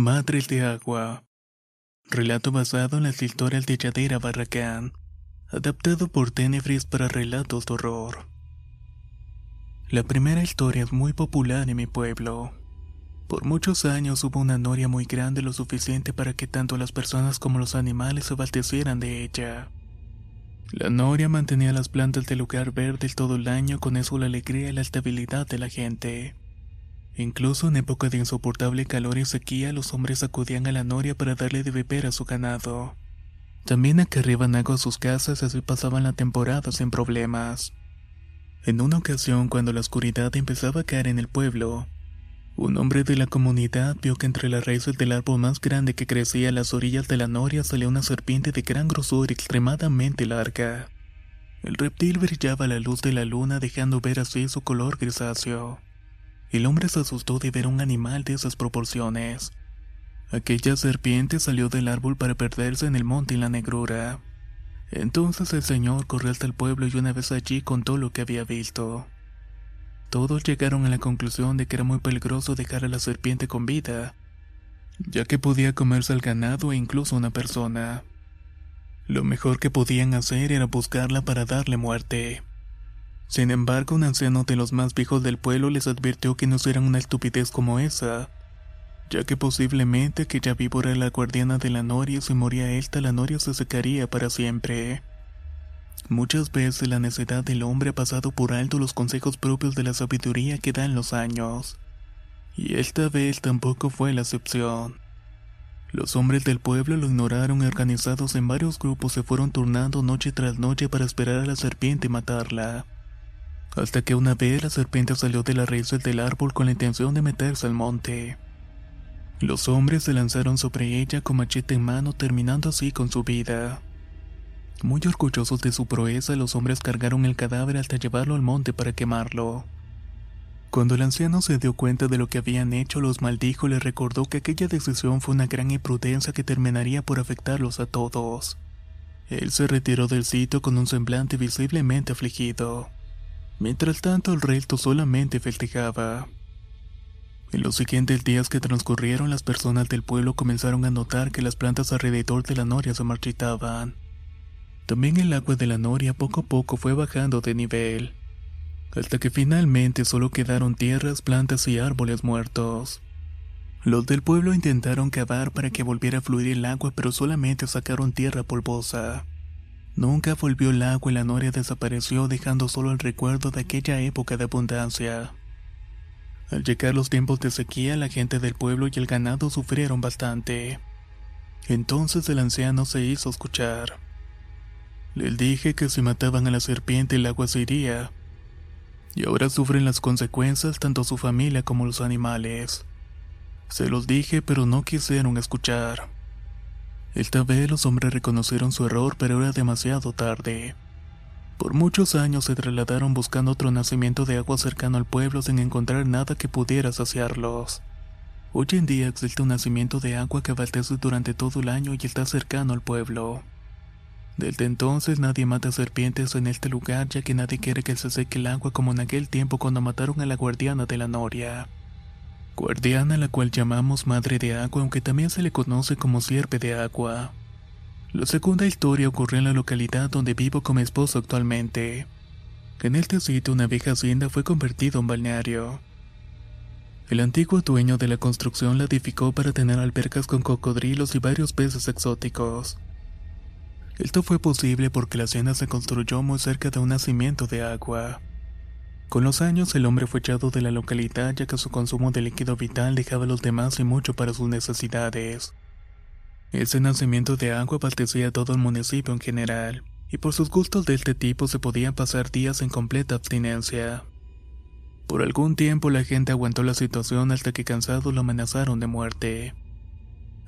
Madres de Agua. Relato basado en las historias de Yadira Barracán. Adaptado por Tenebris para relatos de horror. La primera historia es muy popular en mi pueblo. Por muchos años hubo una noria muy grande lo suficiente para que tanto las personas como los animales se abastecieran de ella. La noria mantenía las plantas del lugar verdes todo el año, con eso la alegría y la estabilidad de la gente. Incluso en época de insoportable calor y sequía, los hombres acudían a la noria para darle de beber a su ganado. También acarreaban agua a sus casas, así pasaban la temporada sin problemas. En una ocasión, cuando la oscuridad empezaba a caer en el pueblo, un hombre de la comunidad vio que entre las raíces del árbol más grande que crecía a las orillas de la noria salía una serpiente de gran grosor y extremadamente larga. El reptil brillaba a la luz de la luna dejando ver así su color grisáceo. El hombre se asustó de ver un animal de esas proporciones. Aquella serpiente salió del árbol para perderse en el monte y la negrura. Entonces el señor corrió hasta el pueblo y una vez allí contó lo que había visto. Todos llegaron a la conclusión de que era muy peligroso dejar a la serpiente con vida, ya que podía comerse al ganado e incluso a una persona. Lo mejor que podían hacer era buscarla para darle muerte. Sin embargo, un anciano de los más viejos del pueblo les advirtió que no serán una estupidez como esa, ya que posiblemente aquella víbora era la guardiana de la noria y si moría esta la noria se secaría para siempre. Muchas veces la necedad del hombre ha pasado por alto los consejos propios de la sabiduría que dan los años. Y esta vez tampoco fue la excepción. Los hombres del pueblo lo ignoraron y organizados en varios grupos se fueron turnando noche tras noche para esperar a la serpiente y matarla. Hasta que una vez la serpiente salió de las raíces del árbol con la intención de meterse al monte. Los hombres se lanzaron sobre ella con machete en mano terminando así con su vida. Muy orgullosos de su proeza, los hombres cargaron el cadáver hasta llevarlo al monte para quemarlo. Cuando el anciano se dio cuenta de lo que habían hecho, los maldijo y les recordó que aquella decisión fue una gran imprudencia que terminaría por afectarlos a todos. Él se retiró del sitio con un semblante visiblemente afligido. Mientras tanto, el resto solamente festejaba. En los siguientes días que transcurrieron, las personas del pueblo comenzaron a notar que las plantas alrededor de la noria se marchitaban. También el agua de la noria poco a poco fue bajando de nivel, hasta que finalmente solo quedaron tierras, plantas y árboles muertos. Los del pueblo intentaron cavar para que volviera a fluir el agua, pero solamente sacaron tierra polvosa. Nunca volvió el agua y la noria desapareció, dejando solo el recuerdo de aquella época de abundancia. Al llegar los tiempos de sequía, la gente del pueblo y el ganado sufrieron bastante. Entonces el anciano se hizo escuchar. Les dije que si mataban a la serpiente el agua se iría. Y ahora sufren las consecuencias tanto su familia como los animales. Se los dije pero no quisieron escuchar. Esta vez los hombres reconocieron su error pero era demasiado tarde. Por muchos años se trasladaron buscando otro nacimiento de agua cercano al pueblo sin encontrar nada que pudiera saciarlos. Hoy en día existe un nacimiento de agua que abastece durante todo el año y está cercano al pueblo. Desde entonces nadie mata serpientes en este lugar ya que nadie quiere que se seque el agua como en aquel tiempo cuando mataron a la guardiana de la noria. Guardiana la cual llamamos Madre de Agua aunque también se le conoce como Sierpe de Agua. La segunda historia ocurrió en la localidad donde vivo con mi esposo actualmente. En este sitio una vieja hacienda fue convertida en balneario. El antiguo dueño de la construcción la edificó para tener albercas con cocodrilos y varios peces exóticos. Esto fue posible porque la hacienda se construyó muy cerca de un nacimiento de agua. Con los años el hombre fue echado de la localidad ya que su consumo de líquido vital dejaba a los demás y mucho para sus necesidades. Ese nacimiento de agua abastecía a todo el municipio en general, y por sus gustos de este tipo se podían pasar días en completa abstinencia. Por algún tiempo la gente aguantó la situación hasta que cansados lo amenazaron de muerte.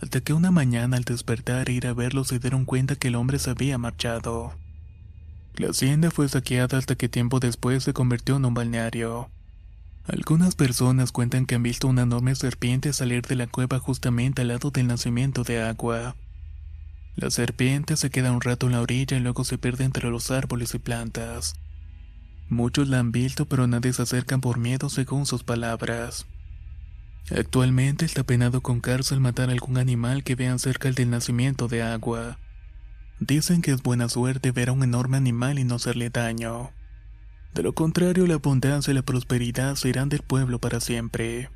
Hasta que una mañana al despertar e ir a verlo se dieron cuenta que el hombre se había marchado. La hacienda fue saqueada hasta que tiempo después se convirtió en un balneario. Algunas personas cuentan que han visto una enorme serpiente salir de la cueva justamente al lado del nacimiento de agua. La serpiente se queda un rato en la orilla y luego se pierde entre los árboles y plantas. Muchos la han visto, pero nadie se acercan por miedo según sus palabras. Actualmente está penado con cárcel matar algún animal que vean cerca del nacimiento de agua. Dicen que es buena suerte ver a un enorme animal y no hacerle daño. De lo contrario, la abundancia y la prosperidad serán del pueblo para siempre.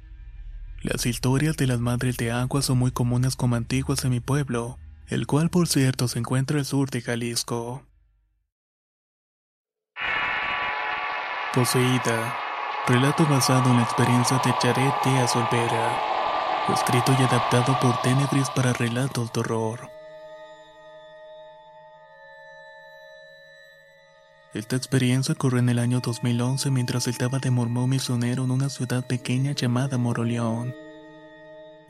Las historias de las madres de agua son muy comunes como antiguas en mi pueblo, el cual por cierto se encuentra al sur de Jalisco. Poseída. Relato basado en la experiencia de Charet Díaz Olvera. Escrito y adaptado por Tenebris para relatos de horror. Esta experiencia ocurrió en el año 2011 mientras estaba de mormón misionero en una ciudad pequeña llamada Moroleón.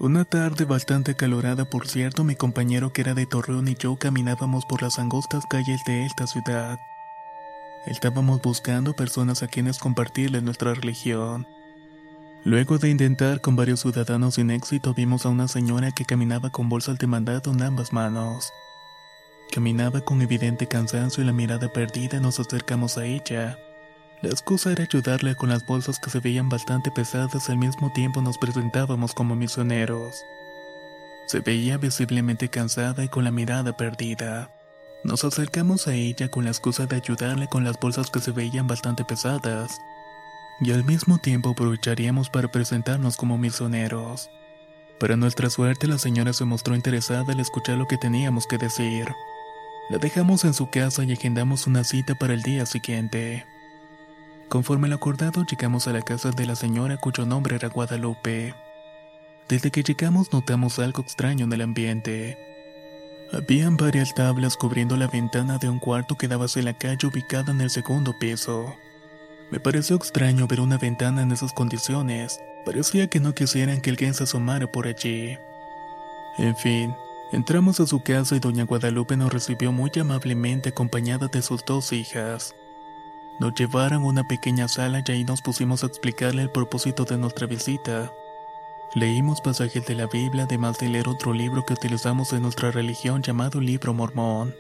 Una tarde bastante calorada, por cierto, mi compañero que era de Torreón y yo caminábamos por las angostas calles de esta ciudad. Estábamos buscando personas a quienes compartirles nuestra religión. Luego de intentar con varios ciudadanos sin éxito, vimos a una señora que caminaba con bolsas de mandado en ambas manos. Caminaba con evidente cansancio y la mirada perdida, nos acercamos a ella. La excusa era ayudarle con las bolsas que se veían bastante pesadas, al mismo tiempo nos presentábamos como misioneros. Se veía visiblemente cansada y con la mirada perdida. Nos acercamos a ella con la excusa de ayudarle con las bolsas que se veían bastante pesadas, y al mismo tiempo aprovecharíamos para presentarnos como misioneros. Para nuestra suerte, la señora se mostró interesada al escuchar lo que teníamos que decir. La dejamos en su casa y agendamos una cita para el día siguiente. Conforme lo acordado, llegamos a la casa de la señora cuyo nombre era Guadalupe. Desde que llegamos notamos algo extraño en el ambiente. Habían varias tablas cubriendo la ventana de un cuarto que daba hacia la calle ubicada en el segundo piso. Me pareció extraño ver una ventana en esas condiciones. Parecía que no quisieran que alguien se asomara por allí. En fin, entramos a su casa y doña Guadalupe nos recibió muy amablemente acompañada de sus dos hijas. Nos llevaron a una pequeña sala y ahí nos pusimos a explicarle el propósito de nuestra visita. Leímos pasajes de la Biblia además de leer otro libro que utilizamos en nuestra religión llamado Libro Mormón.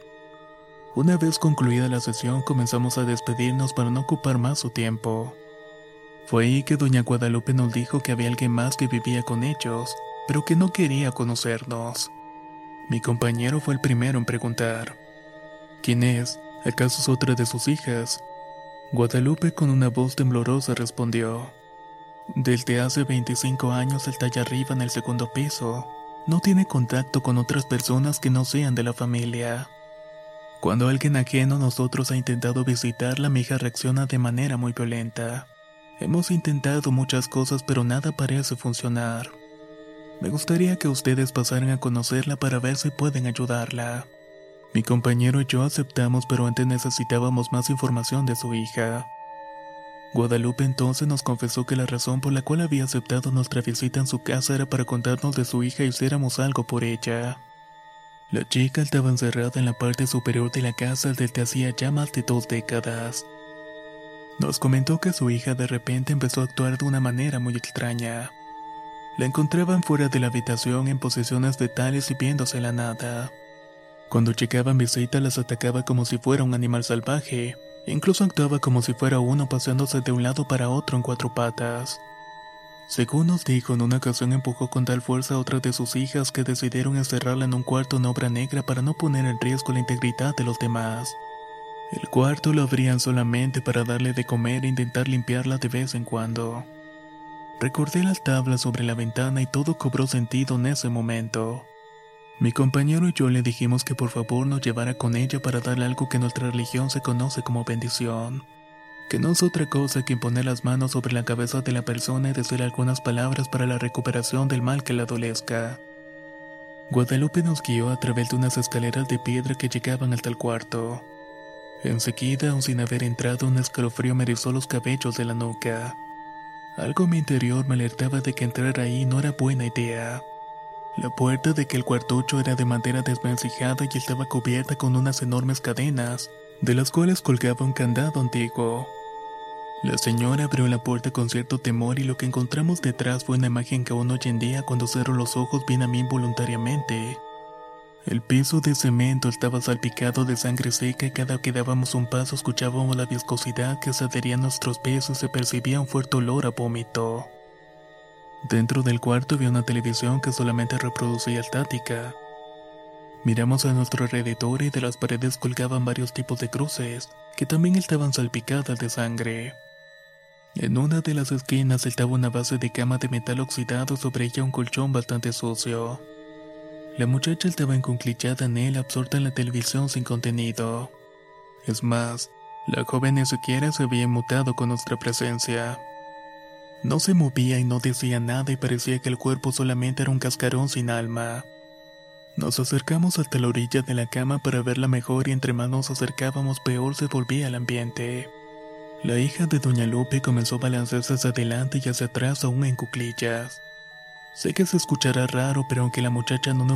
Una vez concluida la sesión comenzamos a despedirnos para no ocupar más su tiempo. Fue ahí que doña Guadalupe nos dijo que había alguien más que vivía con ellos, pero que no quería conocernos. Mi compañero fue el primero en preguntar. ¿Quién es? ¿Acaso es otra de sus hijas? Guadalupe con una voz temblorosa respondió. Desde hace 25 años está allá arriba en el segundo piso. No tiene contacto con otras personas que no sean de la familia. Cuando alguien ajeno a nosotros ha intentado visitarla, mi hija reacciona de manera muy violenta. Hemos intentado muchas cosas, pero nada parece funcionar. Me gustaría que ustedes pasaran a conocerla para ver si pueden ayudarla. Mi compañero y yo aceptamos, pero antes necesitábamos más información de su hija. Guadalupe entonces nos confesó que la razón por la cual había aceptado nuestra visita en su casa era para contarnos de su hija y hiciéramos algo por ella. La chica estaba encerrada en la parte superior de la casa desde hacía ya más de dos décadas. Nos comentó que su hija de repente empezó a actuar de una manera muy extraña. La encontraban fuera de la habitación en posiciones tales y viéndose la nada. Cuando llegaban visita las atacaba como si fuera un animal salvaje, Incluso actuaba como si fuera uno paseándose de un lado para otro en cuatro patas. Según nos dijo, en una ocasión empujó con tal fuerza a otra de sus hijas que decidieron encerrarla en un cuarto en obra negra para no poner en riesgo la integridad de los demás. El cuarto lo abrían solamente para darle de comer e intentar limpiarla de vez en cuando. Recordé las tablas sobre la ventana y todo cobró sentido en ese momento. Mi compañero y yo le dijimos que por favor nos llevara con ella para darle algo que nuestra religión se conoce como bendición, que no es otra cosa que imponer las manos sobre la cabeza de la persona y decir algunas palabras para la recuperación del mal que la adolezca. Guadalupe nos guió a través de unas escaleras de piedra que llegaban hasta el cuarto. Enseguida, aun sin haber entrado, un escalofrío me erizó los cabellos de la nuca. Algo en mi interior me alertaba de que entrar ahí no era buena idea. La puerta de que el cuartucho era de madera desvencijada y estaba cubierta con unas enormes cadenas, de las cuales colgaba un candado antiguo. La señora abrió la puerta con cierto temor y lo que encontramos detrás fue una imagen que aún hoy en día cuando cerro los ojos viene a mí involuntariamente. El piso de cemento estaba salpicado de sangre seca y cada que dábamos un paso escuchábamos la viscosidad que se adhería a nuestros pies y se percibía un fuerte olor a vómito. Dentro del cuarto había una televisión que solamente reproducía estática. Miramos a nuestro alrededor y de las paredes colgaban varios tipos de cruces, que también estaban salpicadas de sangre. En una de las esquinas estaba una base de cama de metal oxidado sobre ella un colchón bastante sucio. La muchacha estaba encunclillada en él, absorta en la televisión sin contenido. Es más, la joven ni siquiera se había mutado con nuestra presencia. No se movía y no decía nada y parecía que el cuerpo solamente era un cascarón sin alma. Nos acercamos hasta la orilla de la cama para verla mejor y entre más nos acercábamos peor se volvía el ambiente. La hija de Doña Lupe comenzó a balancearse hacia adelante y hacia atrás aún en cuclillas. Sé que se escuchará raro, pero aunque la muchacha no nos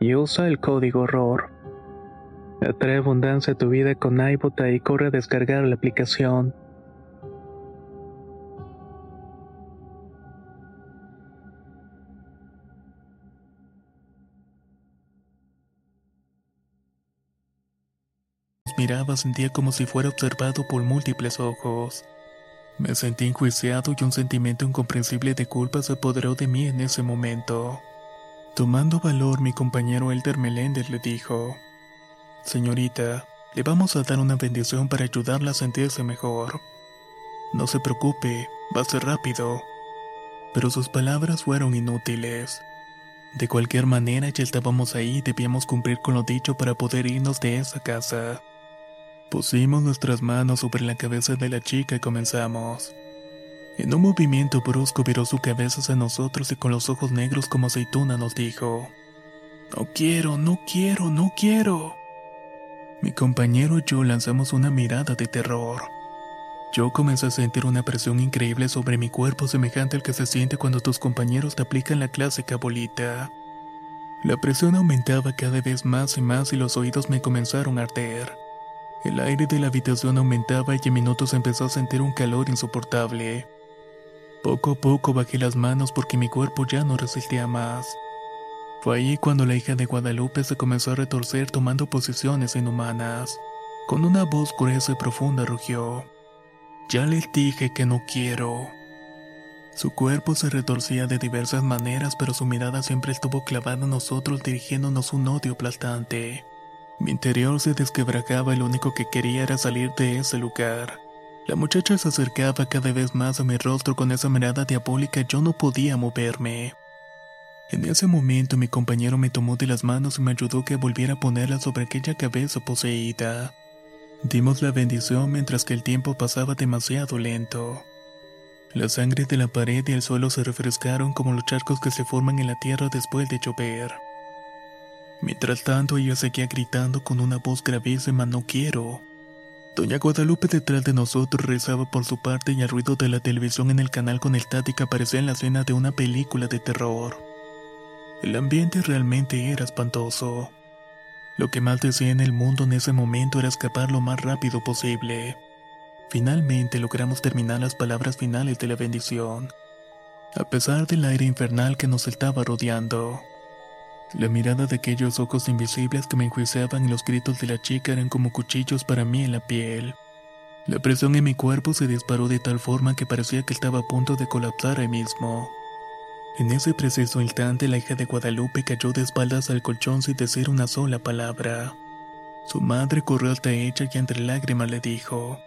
Y usa el código ROR. Atrae abundancia a tu vida con iBota y corre a descargar la aplicación. miraba sentía como si fuera observado por múltiples ojos. Me sentí enjuiciado y un sentimiento incomprensible de culpa se apoderó de mí en ese momento. Tomando valor, mi compañero Elder Meléndez le dijo, Señorita, le vamos a dar una bendición para ayudarla a sentirse mejor. No se preocupe, va a ser rápido. Pero sus palabras fueron inútiles. De cualquier manera, ya estábamos ahí y debíamos cumplir con lo dicho para poder irnos de esa casa. Pusimos nuestras manos sobre la cabeza de la chica y comenzamos. En un movimiento brusco viró su cabeza hacia nosotros y con los ojos negros como aceituna nos dijo, No quiero, no quiero, no quiero. Mi compañero y yo lanzamos una mirada de terror. Yo comencé a sentir una presión increíble sobre mi cuerpo semejante al que se siente cuando tus compañeros te aplican la clásica bolita. La presión aumentaba cada vez más y más y los oídos me comenzaron a arder. El aire de la habitación aumentaba y en minutos empezó a sentir un calor insoportable. Poco a poco bajé las manos porque mi cuerpo ya no resistía más. Fue ahí cuando la hija de Guadalupe se comenzó a retorcer tomando posiciones inhumanas. Con una voz gruesa y profunda rugió. Ya les dije que no quiero. Su cuerpo se retorcía de diversas maneras, pero su mirada siempre estuvo clavada en nosotros dirigiéndonos un odio aplastante. Mi interior se desquebrajaba y lo único que quería era salir de ese lugar. La muchacha se acercaba cada vez más a mi rostro con esa mirada diabólica yo no podía moverme. En ese momento mi compañero me tomó de las manos y me ayudó que volviera a ponerla sobre aquella cabeza poseída. Dimos la bendición mientras que el tiempo pasaba demasiado lento. La sangre de la pared y el suelo se refrescaron como los charcos que se forman en la tierra después de llover. Mientras tanto ella seguía gritando con una voz gravísima no quiero. Doña Guadalupe detrás de nosotros rezaba por su parte y el ruido de la televisión en el canal con estática parecía en la escena de una película de terror. El ambiente realmente era espantoso. Lo que más deseé en el mundo en ese momento era escapar lo más rápido posible. Finalmente logramos terminar las palabras finales de la bendición, a pesar del aire infernal que nos estaba rodeando. La mirada de aquellos ojos invisibles que me enjuiciaban y los gritos de la chica eran como cuchillos para mí en la piel. La presión en mi cuerpo se disparó de tal forma que parecía que estaba a punto de colapsar ahí mismo. En ese preciso instante la hija de Guadalupe cayó de espaldas al colchón sin decir una sola palabra. Su madre corrió hasta ella y entre lágrimas le dijo,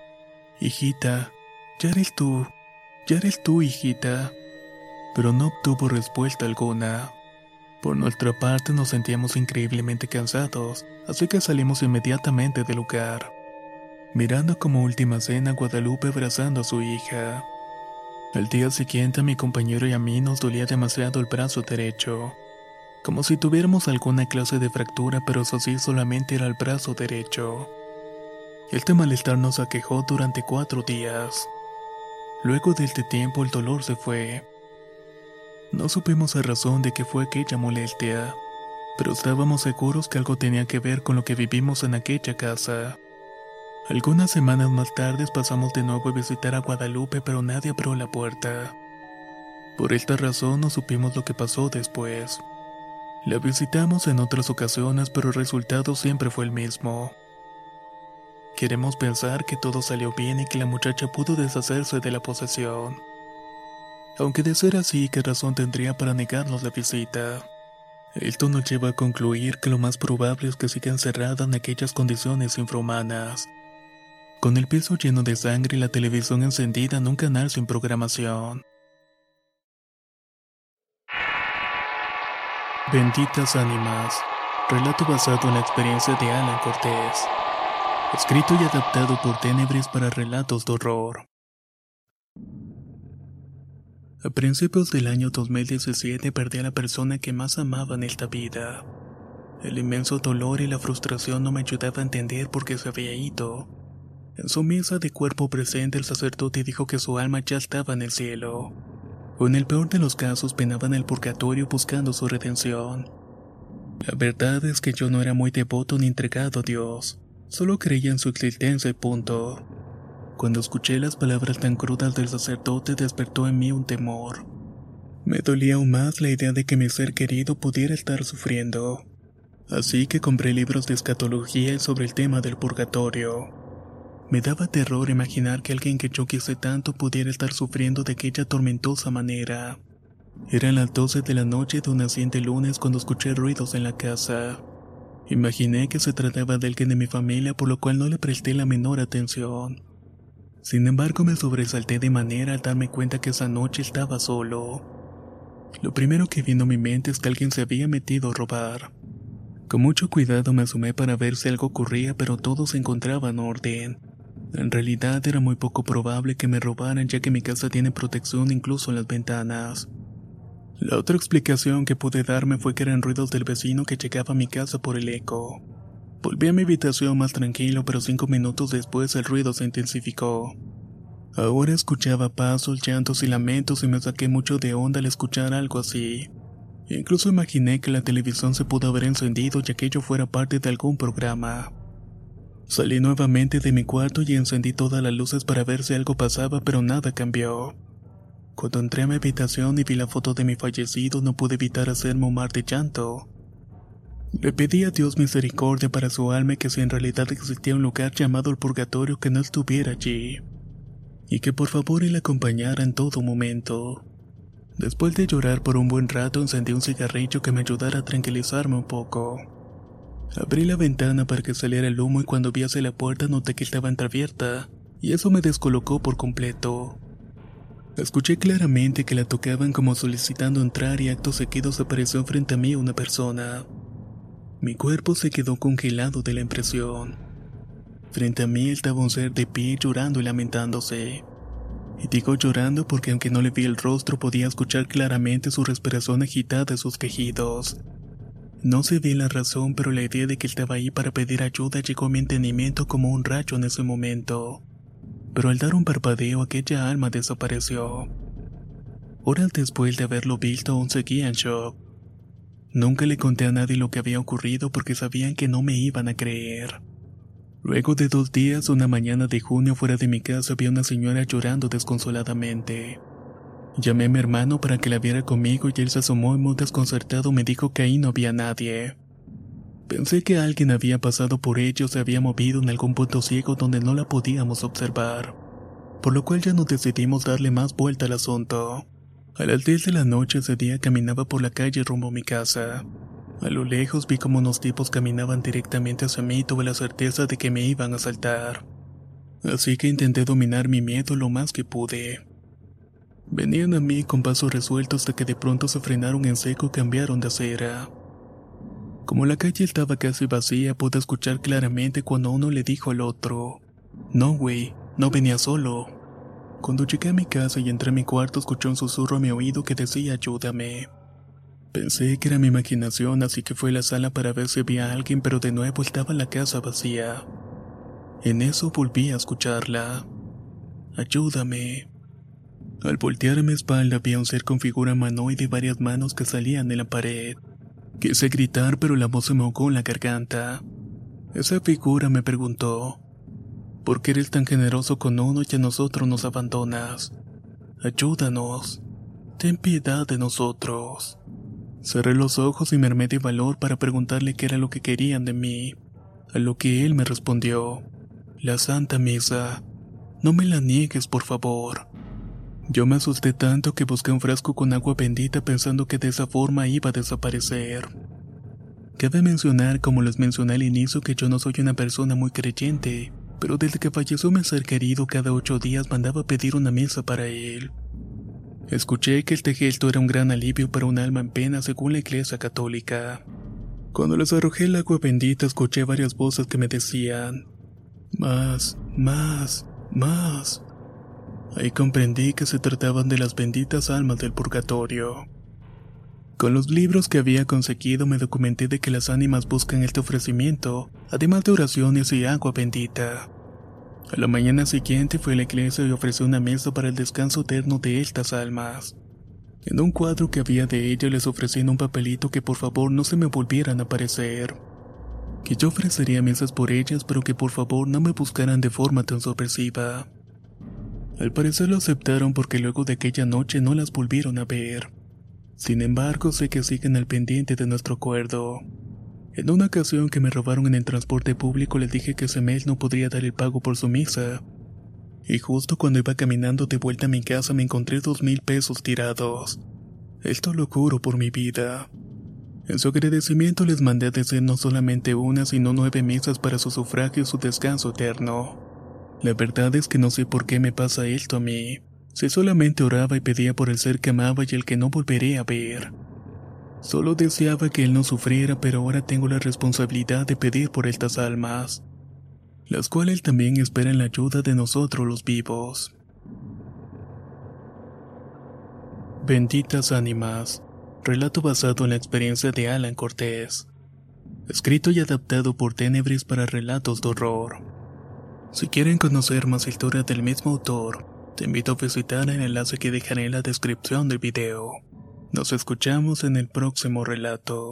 Hijita, ya eres tú, ya eres tú, hijita. Pero no obtuvo respuesta alguna. Por nuestra parte nos sentíamos increíblemente cansados, así que salimos inmediatamente del lugar. Mirando como última cena a Guadalupe abrazando a su hija. Al día siguiente a mi compañero y a mí nos dolía demasiado el brazo derecho. Como si tuviéramos alguna clase de fractura, pero eso sí solamente era el brazo derecho. Este malestar nos aquejó durante cuatro días. Luego de este tiempo el dolor se fue, no supimos la razón de que fue aquella molestia, pero estábamos seguros que algo tenía que ver con lo que vivimos en aquella casa. Algunas semanas más tarde pasamos de nuevo a visitar a Guadalupe, pero nadie abrió la puerta. Por esta razón no supimos lo que pasó después. La visitamos en otras ocasiones, pero el resultado siempre fue el mismo. Queremos pensar que todo salió bien y que la muchacha pudo deshacerse de la posesión. Aunque de ser así, ¿qué razón tendría para negarnos la visita? Esto nos lleva a concluir que lo más probable es que siga encerrada en aquellas condiciones infrahumanas. Con el piso lleno de sangre y la televisión encendida en un canal sin programación. Benditas ánimas. Relato basado en la experiencia de Alan Cortés. Escrito y adaptado por Tenebris para relatos de horror. A principios del año 2017 perdí a la persona que más amaba en esta vida. El inmenso dolor y la frustración no me ayudaba a entender por qué se había ido. En su misa de cuerpo presente el sacerdote dijo que su alma ya estaba en el cielo. O en el peor de los casos penaba en el purgatorio buscando su redención. La verdad es que yo no era muy devoto ni entregado a Dios. Solo creía en su existencia y punto. Cuando escuché las palabras tan crudas del sacerdote despertó en mí un temor. Me dolía aún más la idea de que mi ser querido pudiera estar sufriendo. Así que compré libros de escatología sobre el tema del purgatorio. Me daba terror imaginar que alguien que yo quise tanto pudiera estar sufriendo de aquella tormentosa manera. Eran las 12 de la noche de un naciente lunes cuando escuché ruidos en la casa. Imaginé que se trataba de alguien de mi familia por lo cual no le presté la menor atención. Sin embargo, me sobresalté de manera al darme cuenta que esa noche estaba solo. Lo primero que vino a mi mente es que alguien se había metido a robar. Con mucho cuidado me asomé para ver si algo ocurría, pero todo se encontraba en orden. En realidad era muy poco probable que me robaran ya que mi casa tiene protección incluso en las ventanas. La otra explicación que pude darme fue que eran ruidos del vecino que llegaba a mi casa por el eco. Volví a mi habitación más tranquilo, pero cinco minutos después el ruido se intensificó. Ahora escuchaba pasos, llantos y lamentos y me saqué mucho de onda al escuchar algo así. Incluso imaginé que la televisión se pudo haber encendido y aquello fuera parte de algún programa. Salí nuevamente de mi cuarto y encendí todas las luces para ver si algo pasaba, pero nada cambió. Cuando entré a mi habitación y vi la foto de mi fallecido, no pude evitar hacerme un mar de llanto. Le pedí a Dios misericordia para su alma y que si en realidad existía un lugar llamado el purgatorio que no estuviera allí. Y que por favor él acompañara en todo momento. Después de llorar por un buen rato, encendí un cigarrillo que me ayudara a tranquilizarme un poco. Abrí la ventana para que saliera el humo y cuando vi hacia la puerta noté que estaba entreabierta, y eso me descolocó por completo. Escuché claramente que la tocaban como solicitando entrar y acto seguidos apareció frente a mí una persona. Mi cuerpo se quedó congelado de la impresión. Frente a mí estaba un ser de pie llorando y lamentándose. Y digo llorando porque aunque no le vi el rostro podía escuchar claramente su respiración agitada y sus quejidos. No sé bien la razón, pero la idea de que estaba ahí para pedir ayuda llegó a mi entendimiento como un rayo en ese momento. Pero al dar un parpadeo aquella alma desapareció. Horas después de haberlo visto aún seguía en shock. Nunca le conté a nadie lo que había ocurrido porque sabían que no me iban a creer. Luego de dos días, una mañana de junio fuera de mi casa vi a una señora llorando desconsoladamente. Llamé a mi hermano para que la viera conmigo y él se asomó y muy desconcertado me dijo que ahí no había nadie. Pensé que alguien había pasado por ella o se había movido en algún punto ciego donde no la podíamos observar, por lo cual ya no decidimos darle más vuelta al asunto. A las 10 de la noche ese día caminaba por la calle rumbo a mi casa. A lo lejos vi como unos tipos caminaban directamente hacia mí y tuve la certeza de que me iban a asaltar. Así que intenté dominar mi miedo lo más que pude. Venían a mí con pasos resueltos hasta que de pronto se frenaron en seco y cambiaron de acera. Como la calle estaba casi vacía, pude escuchar claramente cuando uno le dijo al otro, No, güey, no venía solo. Cuando llegué a mi casa y entré a mi cuarto, escuché un susurro a mi oído que decía ayúdame. Pensé que era mi imaginación, así que fui a la sala para ver si había a alguien, pero de nuevo estaba la casa vacía. En eso volví a escucharla. Ayúdame. Al voltear a mi espalda había un ser con figura humanoide y varias manos que salían de la pared. Quise gritar, pero la voz se me ahogó en la garganta. Esa figura me preguntó, ¿por qué eres tan generoso con uno y a nosotros nos abandonas? Ayúdanos. Ten piedad de nosotros. Cerré los ojos y me armé de valor para preguntarle qué era lo que querían de mí, a lo que él me respondió, la Santa Misa. No me la niegues, por favor. Yo me asusté tanto que busqué un frasco con agua bendita pensando que de esa forma iba a desaparecer. Cabe mencionar, como les mencioné al inicio, que yo no soy una persona muy creyente, pero desde que falleció mi ser querido cada ocho días mandaba pedir una misa para él. Escuché que este gesto era un gran alivio para un alma en pena según la iglesia católica. Cuando les arrojé el agua bendita escuché varias voces que me decían, más, más, más. Ahí comprendí que se trataban de las benditas almas del purgatorio. Con los libros que había conseguido me documenté de que las ánimas buscan este ofrecimiento, además de oraciones y agua bendita. A la mañana siguiente fui a la iglesia y ofrecí una mesa para el descanso eterno de estas almas. En un cuadro que había de ella les ofrecí en un papelito que por favor no se me volvieran a aparecer. Que yo ofrecería mesas por ellas, pero que por favor no me buscaran de forma tan sorpresiva. Al parecer lo aceptaron porque luego de aquella noche no las volvieron a ver. Sin embargo, sé que siguen al pendiente de nuestro acuerdo. En una ocasión que me robaron en el transporte público les dije que ese mes no podría dar el pago por su misa. Y justo cuando iba caminando de vuelta a mi casa me encontré dos mil pesos tirados. Esto lo juro por mi vida. En su agradecimiento les mandé a decir no solamente una, sino nueve misas para su sufragio y su descanso eterno. La verdad es que no sé por qué me pasa esto a mí. Si solamente oraba y pedía por el ser que amaba y el que no volveré a ver. Solo deseaba que él no sufriera, pero ahora tengo la responsabilidad de pedir por estas almas. las cuales también esperan la ayuda de nosotros los vivos. Benditas ánimas. Relato basado en la experiencia de Alan Cortés. Escrito y adaptado por Tenebris para relatos de horror. Si quieren conocer más historias del mismo autor, te invito a visitar el enlace que dejaré en la descripción del video. Nos escuchamos en el próximo relato.